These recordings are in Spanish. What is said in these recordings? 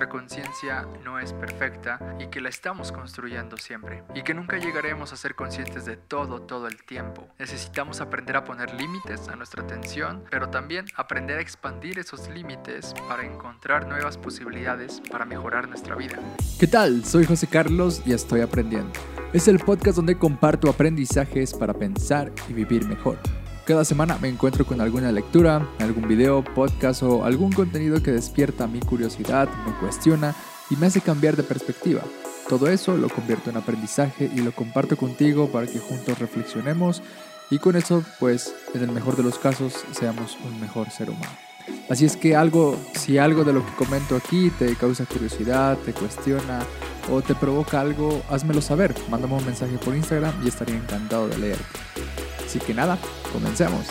nuestra conciencia no es perfecta y que la estamos construyendo siempre y que nunca llegaremos a ser conscientes de todo todo el tiempo. Necesitamos aprender a poner límites a nuestra atención, pero también aprender a expandir esos límites para encontrar nuevas posibilidades para mejorar nuestra vida. ¿Qué tal? Soy José Carlos y estoy aprendiendo. Es el podcast donde comparto aprendizajes para pensar y vivir mejor. Cada semana me encuentro con alguna lectura, algún video, podcast o algún contenido que despierta mi curiosidad, me cuestiona y me hace cambiar de perspectiva. Todo eso lo convierto en aprendizaje y lo comparto contigo para que juntos reflexionemos y con eso, pues, en el mejor de los casos, seamos un mejor ser humano. Así es que algo, si algo de lo que comento aquí te causa curiosidad, te cuestiona o te provoca algo, házmelo saber. Mándame un mensaje por Instagram y estaría encantado de leerte. Así que nada, comencemos.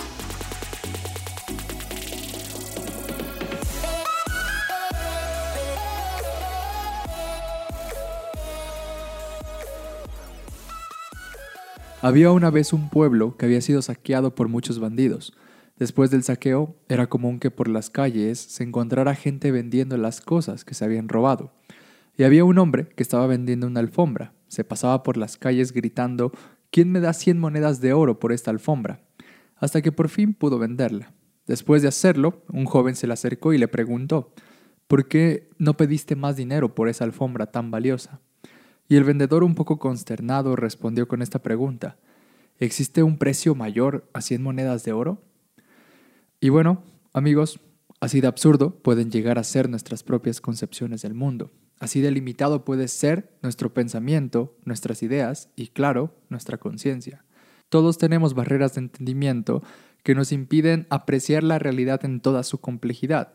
Había una vez un pueblo que había sido saqueado por muchos bandidos. Después del saqueo, era común que por las calles se encontrara gente vendiendo las cosas que se habían robado. Y había un hombre que estaba vendiendo una alfombra. Se pasaba por las calles gritando ¿Quién me da 100 monedas de oro por esta alfombra? Hasta que por fin pudo venderla. Después de hacerlo, un joven se le acercó y le preguntó ¿Por qué no pediste más dinero por esa alfombra tan valiosa? Y el vendedor, un poco consternado, respondió con esta pregunta. ¿Existe un precio mayor a 100 monedas de oro? Y bueno, amigos, así de absurdo pueden llegar a ser nuestras propias concepciones del mundo. Así de limitado puede ser nuestro pensamiento, nuestras ideas y, claro, nuestra conciencia. Todos tenemos barreras de entendimiento que nos impiden apreciar la realidad en toda su complejidad.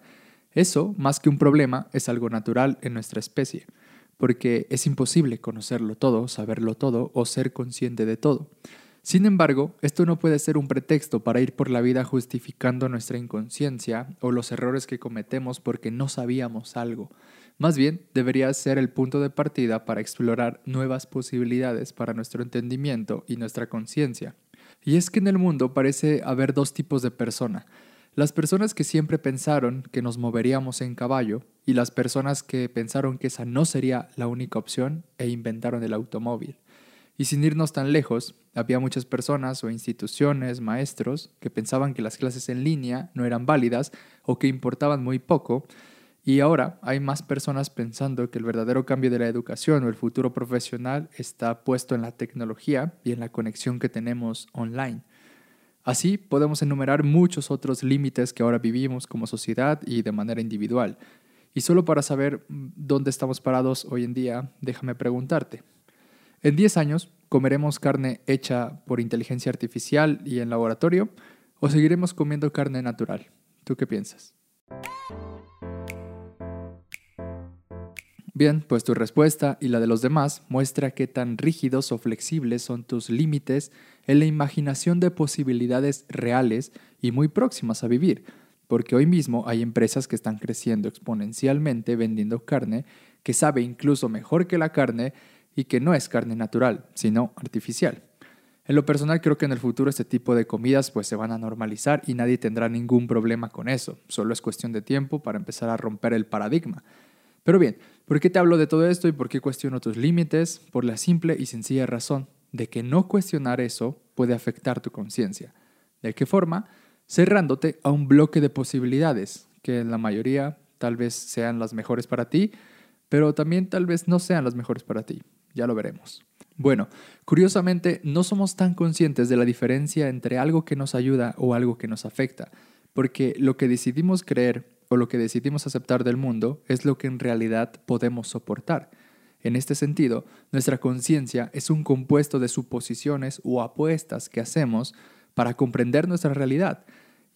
Eso, más que un problema, es algo natural en nuestra especie porque es imposible conocerlo todo, saberlo todo o ser consciente de todo. Sin embargo, esto no puede ser un pretexto para ir por la vida justificando nuestra inconsciencia o los errores que cometemos porque no sabíamos algo. Más bien, debería ser el punto de partida para explorar nuevas posibilidades para nuestro entendimiento y nuestra conciencia. Y es que en el mundo parece haber dos tipos de persona, las personas que siempre pensaron que nos moveríamos en caballo y las personas que pensaron que esa no sería la única opción e inventaron el automóvil. Y sin irnos tan lejos, había muchas personas o instituciones, maestros, que pensaban que las clases en línea no eran válidas o que importaban muy poco, y ahora hay más personas pensando que el verdadero cambio de la educación o el futuro profesional está puesto en la tecnología y en la conexión que tenemos online. Así podemos enumerar muchos otros límites que ahora vivimos como sociedad y de manera individual. Y solo para saber mm, dónde estamos parados hoy en día, déjame preguntarte. ¿En 10 años comeremos carne hecha por inteligencia artificial y en laboratorio o seguiremos comiendo carne natural? ¿Tú qué piensas? Bien, pues tu respuesta y la de los demás muestra qué tan rígidos o flexibles son tus límites en la imaginación de posibilidades reales y muy próximas a vivir, porque hoy mismo hay empresas que están creciendo exponencialmente vendiendo carne que sabe incluso mejor que la carne y que no es carne natural, sino artificial. En lo personal creo que en el futuro este tipo de comidas pues se van a normalizar y nadie tendrá ningún problema con eso, solo es cuestión de tiempo para empezar a romper el paradigma. Pero bien, ¿por qué te hablo de todo esto y por qué cuestiono tus límites? Por la simple y sencilla razón de que no cuestionar eso puede afectar tu conciencia. ¿De qué forma? Cerrándote a un bloque de posibilidades, que en la mayoría tal vez sean las mejores para ti, pero también tal vez no sean las mejores para ti. Ya lo veremos. Bueno, curiosamente no somos tan conscientes de la diferencia entre algo que nos ayuda o algo que nos afecta, porque lo que decidimos creer o lo que decidimos aceptar del mundo es lo que en realidad podemos soportar. En este sentido, nuestra conciencia es un compuesto de suposiciones o apuestas que hacemos para comprender nuestra realidad,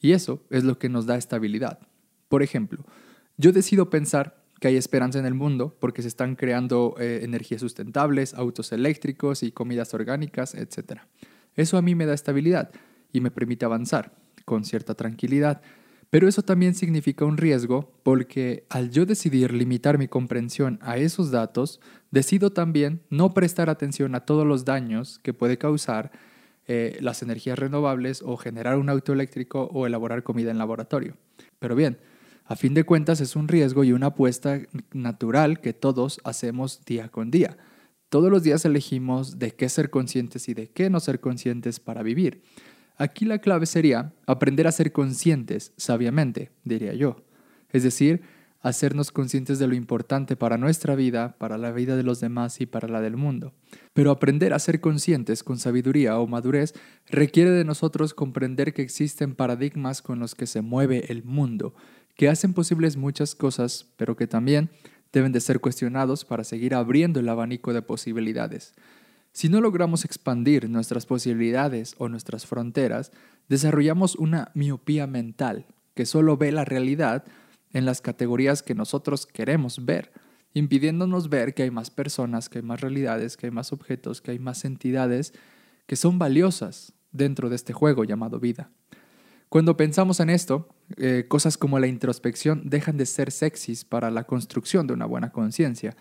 y eso es lo que nos da estabilidad. Por ejemplo, yo decido pensar que hay esperanza en el mundo porque se están creando eh, energías sustentables, autos eléctricos y comidas orgánicas, etc. Eso a mí me da estabilidad y me permite avanzar con cierta tranquilidad pero eso también significa un riesgo porque al yo decidir limitar mi comprensión a esos datos, decido también no prestar atención a todos los daños que puede causar eh, las energías renovables o generar un auto eléctrico o elaborar comida en laboratorio. Pero bien, A fin de cuentas es un riesgo y una apuesta natural que todos hacemos día con día. Todos los días elegimos de qué ser conscientes y de qué no ser conscientes para vivir. Aquí la clave sería aprender a ser conscientes sabiamente, diría yo. Es decir, hacernos conscientes de lo importante para nuestra vida, para la vida de los demás y para la del mundo. Pero aprender a ser conscientes con sabiduría o madurez requiere de nosotros comprender que existen paradigmas con los que se mueve el mundo, que hacen posibles muchas cosas, pero que también deben de ser cuestionados para seguir abriendo el abanico de posibilidades. Si no logramos expandir nuestras posibilidades o nuestras fronteras, desarrollamos una miopía mental que solo ve la realidad en las categorías que nosotros queremos ver, impidiéndonos ver que hay más personas, que hay más realidades, que hay más objetos, que hay más entidades que son valiosas dentro de este juego llamado vida. Cuando pensamos en esto, eh, cosas como la introspección dejan de ser sexys para la construcción de una buena conciencia,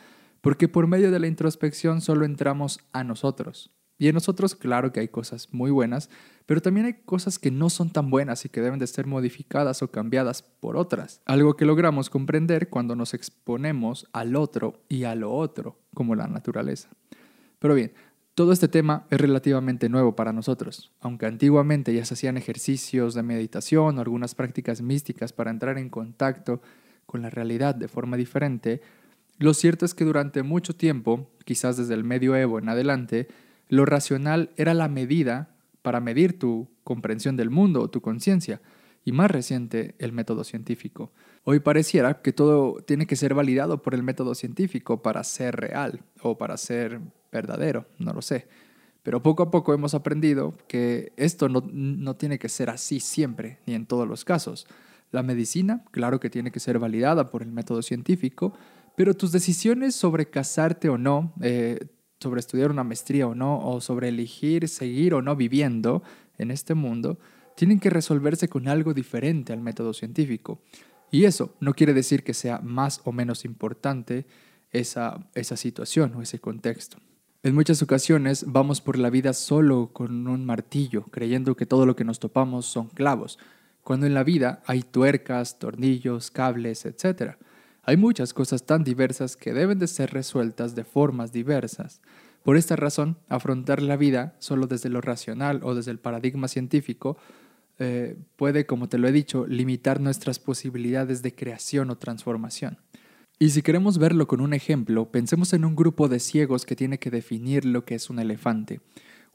porque por medio de la introspección solo entramos a nosotros. Y en nosotros, claro que hay cosas muy buenas, pero también hay cosas que no son tan buenas y que deben de ser modificadas o cambiadas por otras. Algo que logramos comprender cuando nos exponemos al otro y a lo otro, como la naturaleza. Pero bien, todo este tema es relativamente nuevo para nosotros, aunque antiguamente ya se hacían ejercicios de meditación o algunas prácticas místicas para entrar en contacto con la realidad de forma diferente, lo cierto es que durante mucho tiempo, quizás desde el medioevo en adelante, lo racional era la medida para medir tu comprensión del mundo o tu conciencia, y más reciente el método científico. Hoy pareciera que todo tiene que ser validado por el método científico para ser real o para ser verdadero, no lo sé. Pero poco a poco hemos aprendido que esto no, no tiene que ser así siempre, ni en todos los casos. La medicina, claro que tiene que ser validada por el método científico, pero tus decisiones sobre casarte o no, eh, sobre estudiar una maestría o no, o sobre elegir seguir o no viviendo en este mundo, tienen que resolverse con algo diferente al método científico. Y eso no quiere decir que sea más o menos importante esa, esa situación o ese contexto. En muchas ocasiones vamos por la vida solo con un martillo, creyendo que todo lo que nos topamos son clavos, cuando en la vida hay tuercas, tornillos, cables, etc. Hay muchas cosas tan diversas que deben de ser resueltas de formas diversas. Por esta razón, afrontar la vida solo desde lo racional o desde el paradigma científico eh, puede, como te lo he dicho, limitar nuestras posibilidades de creación o transformación. Y si queremos verlo con un ejemplo, pensemos en un grupo de ciegos que tiene que definir lo que es un elefante.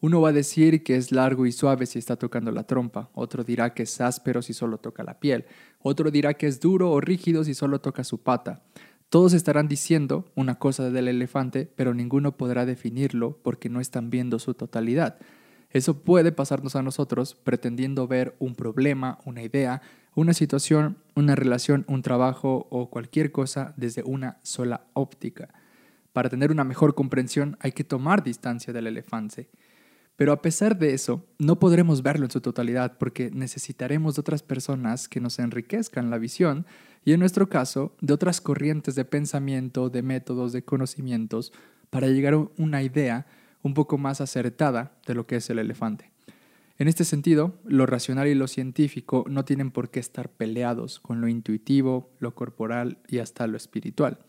Uno va a decir que es largo y suave si está tocando la trompa, otro dirá que es áspero si solo toca la piel, otro dirá que es duro o rígido si solo toca su pata. Todos estarán diciendo una cosa del elefante, pero ninguno podrá definirlo porque no están viendo su totalidad. Eso puede pasarnos a nosotros pretendiendo ver un problema, una idea, una situación, una relación, un trabajo o cualquier cosa desde una sola óptica. Para tener una mejor comprensión hay que tomar distancia del elefante. Pero a pesar de eso, no podremos verlo en su totalidad porque necesitaremos de otras personas que nos enriquezcan la visión y en nuestro caso de otras corrientes de pensamiento, de métodos, de conocimientos para llegar a una idea un poco más acertada de lo que es el elefante. En este sentido, lo racional y lo científico no tienen por qué estar peleados con lo intuitivo, lo corporal y hasta lo espiritual,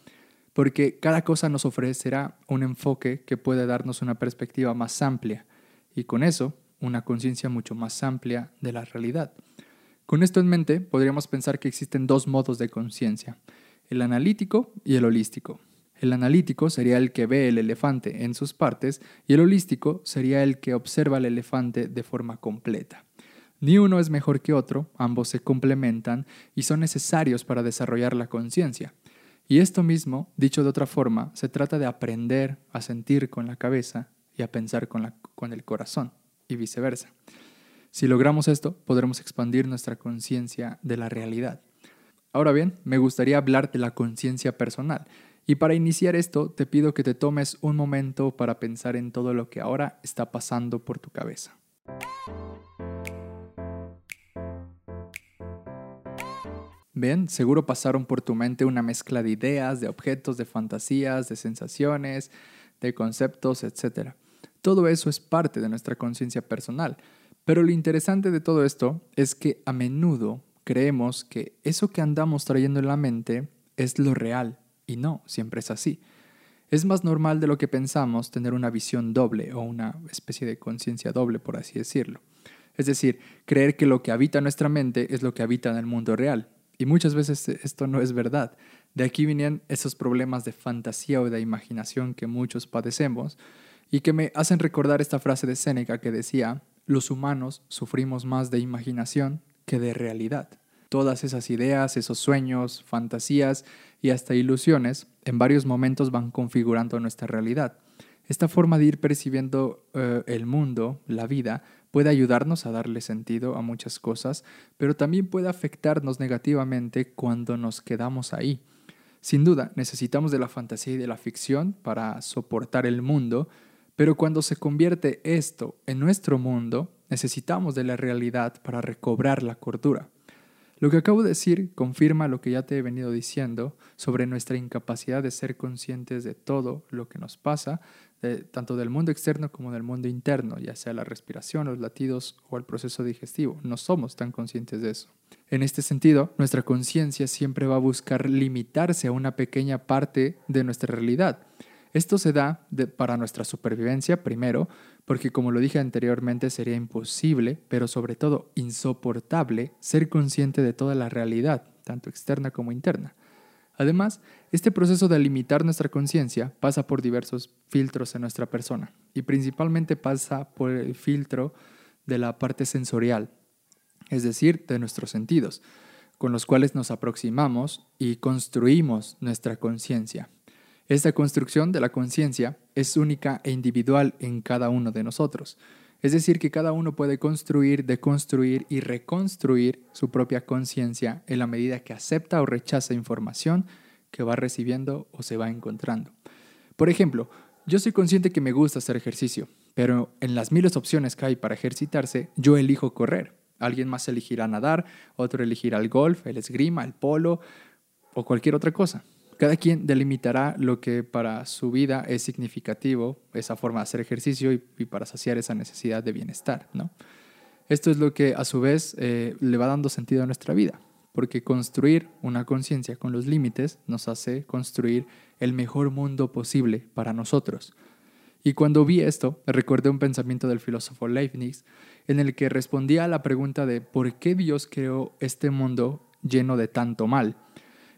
porque cada cosa nos ofrecerá un enfoque que puede darnos una perspectiva más amplia y con eso una conciencia mucho más amplia de la realidad. Con esto en mente, podríamos pensar que existen dos modos de conciencia, el analítico y el holístico. El analítico sería el que ve el elefante en sus partes y el holístico sería el que observa el elefante de forma completa. Ni uno es mejor que otro, ambos se complementan y son necesarios para desarrollar la conciencia. Y esto mismo, dicho de otra forma, se trata de aprender a sentir con la cabeza y a pensar con, la, con el corazón, y viceversa. Si logramos esto, podremos expandir nuestra conciencia de la realidad. Ahora bien, me gustaría hablar de la conciencia personal, y para iniciar esto, te pido que te tomes un momento para pensar en todo lo que ahora está pasando por tu cabeza. Bien, seguro pasaron por tu mente una mezcla de ideas, de objetos, de fantasías, de sensaciones, de conceptos, etc. Todo eso es parte de nuestra conciencia personal. Pero lo interesante de todo esto es que a menudo creemos que eso que andamos trayendo en la mente es lo real, y no, siempre es así. Es más normal de lo que pensamos tener una visión doble o una especie de conciencia doble, por así decirlo. Es decir, creer que lo que habita nuestra mente es lo que habita en el mundo real. Y muchas veces esto no es verdad. De aquí vienen esos problemas de fantasía o de imaginación que muchos padecemos y que me hacen recordar esta frase de Séneca que decía, los humanos sufrimos más de imaginación que de realidad. Todas esas ideas, esos sueños, fantasías y hasta ilusiones en varios momentos van configurando nuestra realidad. Esta forma de ir percibiendo eh, el mundo, la vida, puede ayudarnos a darle sentido a muchas cosas, pero también puede afectarnos negativamente cuando nos quedamos ahí. Sin duda, necesitamos de la fantasía y de la ficción para soportar el mundo, pero cuando se convierte esto en nuestro mundo, necesitamos de la realidad para recobrar la cordura. Lo que acabo de decir confirma lo que ya te he venido diciendo sobre nuestra incapacidad de ser conscientes de todo lo que nos pasa, tanto del mundo externo como del mundo interno, ya sea la respiración, los latidos o el proceso digestivo. No somos tan conscientes de eso. En este sentido, nuestra conciencia siempre va a buscar limitarse a una pequeña parte de nuestra realidad. Esto se da para nuestra supervivencia, primero, porque como lo dije anteriormente sería imposible, pero sobre todo insoportable, ser consciente de toda la realidad, tanto externa como interna. Además, este proceso de limitar nuestra conciencia pasa por diversos filtros en nuestra persona y principalmente pasa por el filtro de la parte sensorial, es decir, de nuestros sentidos, con los cuales nos aproximamos y construimos nuestra conciencia. Esta construcción de la conciencia es única e individual en cada uno de nosotros. Es decir, que cada uno puede construir, deconstruir y reconstruir su propia conciencia en la medida que acepta o rechaza información que va recibiendo o se va encontrando. Por ejemplo, yo soy consciente que me gusta hacer ejercicio, pero en las miles opciones que hay para ejercitarse, yo elijo correr. Alguien más elegirá nadar, otro elegirá el golf, el esgrima, el polo o cualquier otra cosa. Cada quien delimitará lo que para su vida es significativo, esa forma de hacer ejercicio y, para saciar esa necesidad de bienestar. ¿no? Esto es lo que a su vez eh, le va dando sentido a nuestra vida, porque construir una conciencia con los límites nos hace construir el mejor mundo posible para nosotros. Y cuando vi esto, recordé un pensamiento del filósofo Leibniz en el que respondía a la pregunta de por qué Dios creó este mundo lleno de tanto mal.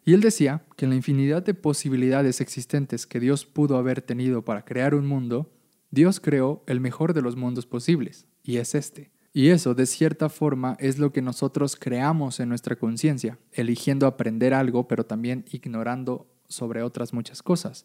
Y él decía que en la infinidad de posibilidades existentes que Dios pudo haber tenido para crear un mundo, Dios creó el mejor de los mundos posibles, y es este. Y eso, de cierta forma, es lo que nosotros creamos en nuestra conciencia, eligiendo aprender algo, pero también ignorando sobre otras muchas cosas.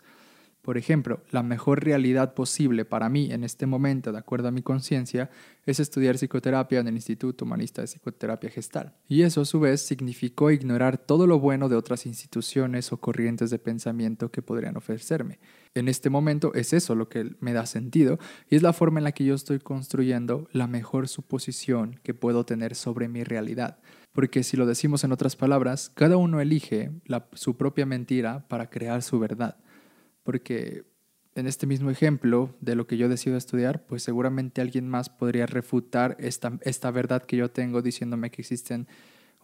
Por ejemplo, la mejor realidad posible para mí en este momento, de acuerdo a mi conciencia, es estudiar psicoterapia en el Instituto Humanista de Psicoterapia Gestal. Y eso a su vez significó ignorar todo lo bueno de otras instituciones o corrientes de pensamiento que podrían ofrecerme. En este momento es eso lo que me da sentido y es la forma en la que yo estoy construyendo la mejor suposición que puedo tener sobre mi realidad. Porque si lo decimos en otras palabras, cada uno elige su propia mentira para crear su verdad porque en este mismo ejemplo de lo que yo decido estudiar, pues seguramente alguien más podría refutar esta, esta verdad que yo tengo diciéndome que existen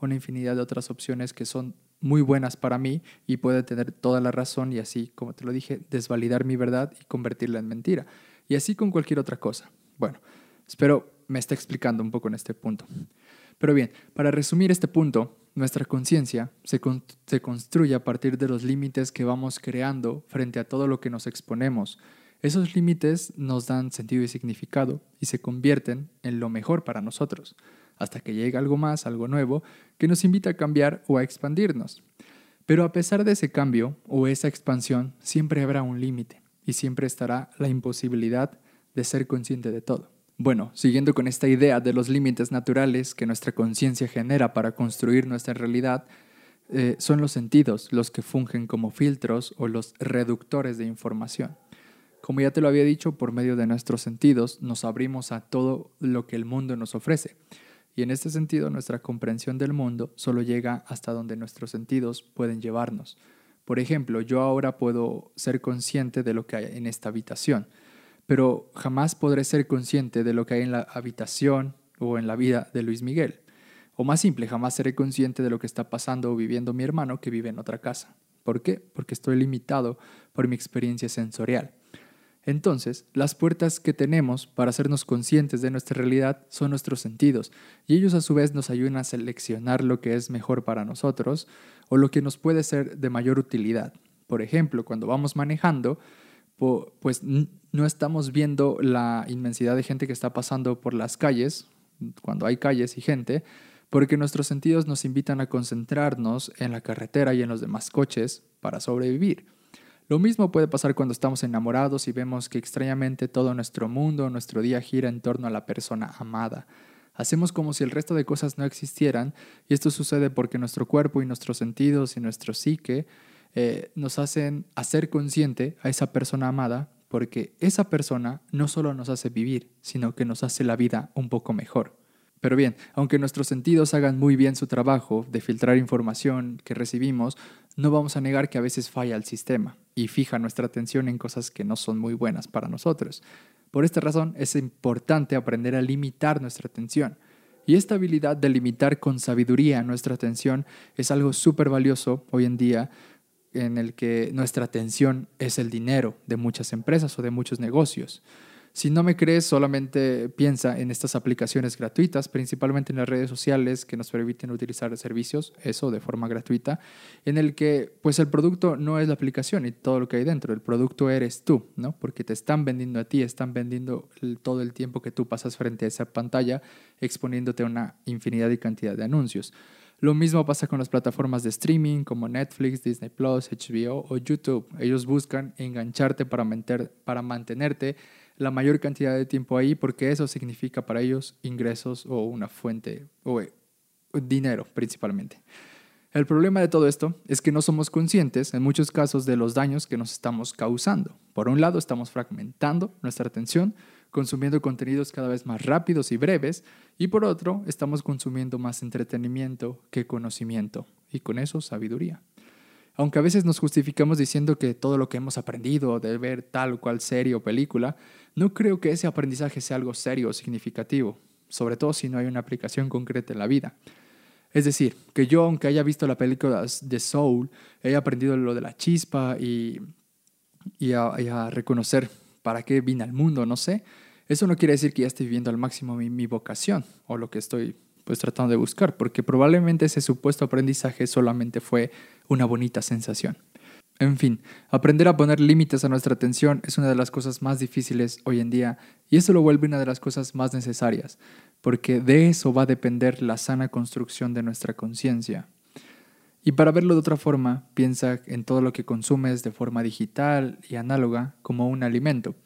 una infinidad de otras opciones que son muy buenas para mí y puede tener toda la razón y así, como te lo dije, desvalidar mi verdad y convertirla en mentira. Y así con cualquier otra cosa. Bueno, espero me esté explicando un poco en este punto. Pero bien, para resumir este punto, nuestra conciencia se, construye a partir de los límites que vamos creando frente a todo lo que nos exponemos. Esos límites nos dan sentido y significado y se convierten en lo mejor para nosotros, hasta que llega algo más, algo nuevo, que nos invita a cambiar o a expandirnos. Pero a pesar de ese cambio o esa expansión, siempre habrá un límite y siempre estará la imposibilidad de ser consciente de todo. Bueno, siguiendo con esta idea de los límites naturales que nuestra conciencia genera para construir nuestra realidad, eh, son los sentidos los que fungen como filtros o los reductores de información. Como ya te lo había dicho, por medio de nuestros sentidos nos abrimos a todo lo que el mundo nos ofrece. Y en este sentido, nuestra comprensión del mundo solo llega hasta donde nuestros sentidos pueden llevarnos. Por ejemplo, yo ahora puedo ser consciente de lo que hay en esta habitación pero jamás podré ser consciente de lo que hay en la habitación o en la vida de Luis Miguel. O más simple, jamás seré consciente de lo que está pasando o viviendo mi hermano que vive en otra casa. ¿Por qué? Porque estoy limitado por mi experiencia sensorial. Entonces, las puertas que tenemos para hacernos conscientes de nuestra realidad son nuestros sentidos, y ellos a su vez nos ayudan a seleccionar lo que es mejor para nosotros o lo que nos puede ser de mayor utilidad. Por ejemplo, cuando vamos manejando, pues no estamos viendo la inmensidad de gente que está pasando por las calles, cuando hay calles y gente, porque nuestros sentidos nos invitan a concentrarnos en la carretera y en los demás coches para sobrevivir. Lo mismo puede pasar cuando estamos enamorados y vemos que extrañamente todo nuestro mundo, nuestro día gira en torno a la persona amada. Hacemos como si el resto de cosas no existieran y esto sucede porque nuestro cuerpo y nuestros sentidos y nuestro psique eh, nos hacen hacer consciente a esa persona amada porque esa persona no solo nos hace vivir, sino que nos hace la vida un poco mejor. Pero bien, aunque nuestros sentidos hagan muy bien su trabajo de filtrar información que recibimos, no vamos a negar que a veces falla el sistema y fija nuestra atención en cosas que no son muy buenas para nosotros. Por esta razón es importante aprender a limitar nuestra atención. Y esta habilidad de limitar con sabiduría nuestra atención es algo súper valioso hoy en día en el que nuestra atención es el dinero de muchas empresas o de muchos negocios. Si no me crees, solamente piensa en estas aplicaciones gratuitas, principalmente en las redes sociales que nos permiten utilizar servicios, eso de forma gratuita, en el que pues el producto no es la aplicación y todo lo que hay dentro, el producto eres tú, ¿no? Porque te están vendiendo a ti, están vendiendo todo el tiempo que tú pasas frente a esa pantalla exponiéndote a una infinidad y cantidad de anuncios. Lo mismo pasa con las plataformas de streaming como Netflix, Disney Plus, HBO o YouTube. Ellos buscan engancharte para, para mantenerte la mayor cantidad de tiempo ahí porque eso significa para ellos ingresos o una fuente o eh, dinero principalmente. El problema de todo esto es que no somos conscientes en muchos casos de los daños que nos estamos causando. Por un lado, estamos fragmentando nuestra atención, consumiendo contenidos cada vez más rápidos y breves, y por otro, estamos consumiendo más entretenimiento que conocimiento, y con eso sabiduría. Aunque a veces nos justificamos diciendo que todo lo que hemos aprendido de ver tal o cual serie o película, no creo que ese aprendizaje sea algo serio o significativo, sobre todo si no hay una aplicación concreta en la vida. Es decir, que yo, aunque haya visto la película de Soul, he aprendido lo de la chispa y, y, a, reconocer para qué vine al mundo, no sé. Eso no quiere decir que ya esté viviendo al máximo mi, mi vocación o lo que estoy pues tratando de buscar, porque probablemente ese supuesto aprendizaje solamente fue una bonita sensación. En fin, aprender a poner límites a nuestra atención es una de las cosas más difíciles hoy en día y eso lo vuelve una de las cosas más necesarias, porque de eso va a depender la sana construcción de nuestra conciencia. Y para verlo de otra forma, piensa en todo lo que consumes de forma digital y análoga como un alimento.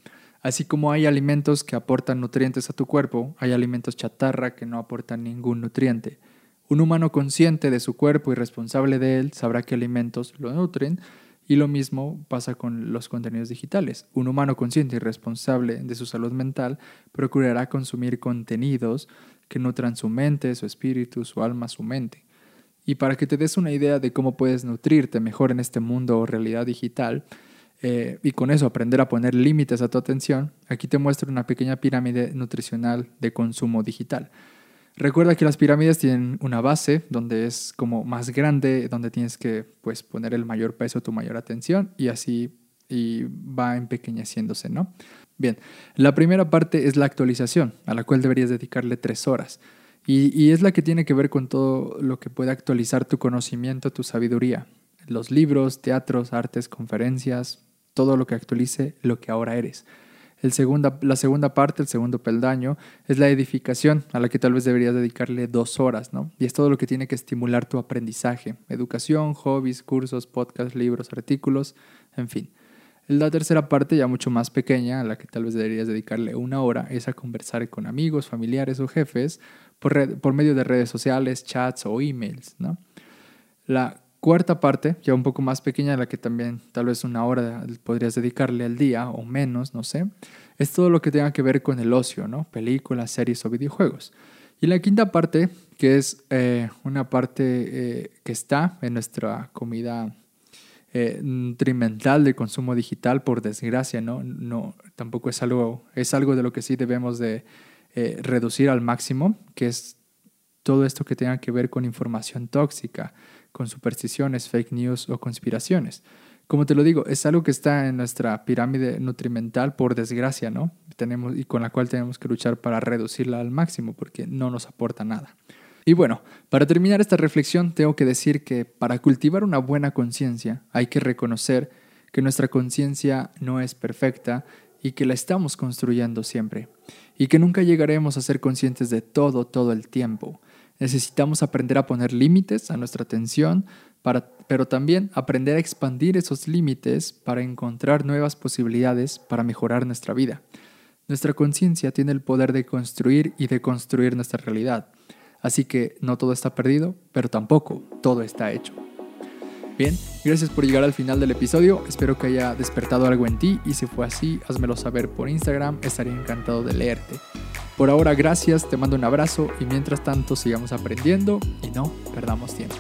Así como hay alimentos que aportan nutrientes a tu cuerpo, hay alimentos chatarra que no aportan ningún nutriente. Un humano consciente de su cuerpo y responsable de él sabrá qué alimentos lo nutren y lo mismo pasa con los contenidos digitales. Un humano consciente y responsable de su salud mental procurará consumir contenidos que nutran su mente, su espíritu, su alma, su mente. Y para que te des una idea de cómo puedes nutrirte mejor en este mundo o realidad digital, eh, y con eso aprender a poner límites a tu atención, aquí te muestro una pequeña pirámide nutricional de consumo digital. Recuerda que las pirámides tienen una base donde es como más grande, donde tienes que pues, poner el mayor peso, tu mayor atención y así y va empequeñeciéndose, ¿no? Bien, la primera parte es la actualización, a la cual deberías dedicarle tres horas. Y, es la que tiene que ver con todo lo que puede actualizar tu conocimiento, tu sabiduría. Los libros, teatros, artes, conferencias, todo lo que actualice lo que ahora eres. El segunda, la segunda parte, el segundo peldaño, es la edificación, a la que tal vez deberías dedicarle dos horas, ¿no? Y es todo lo que tiene que estimular tu aprendizaje. Educación, hobbies, cursos, podcasts, libros, artículos, en fin. La tercera parte, ya mucho más pequeña, a la que tal vez deberías dedicarle una hora, es a conversar con amigos, familiares o jefes por, por medio de redes sociales, chats o emails, ¿no? La Cuarta parte, ya un poco más pequeña, la que también tal vez una hora podrías dedicarle al día o menos, no sé, es todo lo que tenga que ver con el ocio, ¿no? Películas, series o videojuegos. Y la quinta parte, que es eh, una parte eh, que está en nuestra comida eh, nutrimental de consumo digital, por desgracia, ¿no? no tampoco es algo, es algo de lo que sí debemos de reducir al máximo, que es todo esto que tenga que ver con información tóxica, con supersticiones, fake news o conspiraciones. Como te lo digo, es algo que está en nuestra pirámide nutrimental por desgracia, ¿no? Tenemos, y con la cual tenemos que luchar para reducirla al máximo porque no nos aporta nada. Y bueno, para terminar esta reflexión tengo que decir que para cultivar una buena conciencia hay que reconocer que nuestra conciencia no es perfecta y que la estamos construyendo siempre, y que nunca llegaremos a ser conscientes de todo todo el tiempo. Necesitamos aprender a poner límites a nuestra atención, pero también aprender a expandir esos límites para encontrar nuevas posibilidades para mejorar nuestra vida. Nuestra conciencia tiene el poder de construir y de construir nuestra realidad. Así que no todo está perdido, pero tampoco todo está hecho. Bien, gracias por llegar al final del episodio, espero que haya despertado algo en ti. Y si fue así, házmelo saber por Instagram, estaría encantado de leerte. Por ahora, gracias, te mando un abrazo. Y mientras tanto sigamos aprendiendo. Y no perdamos tiempo.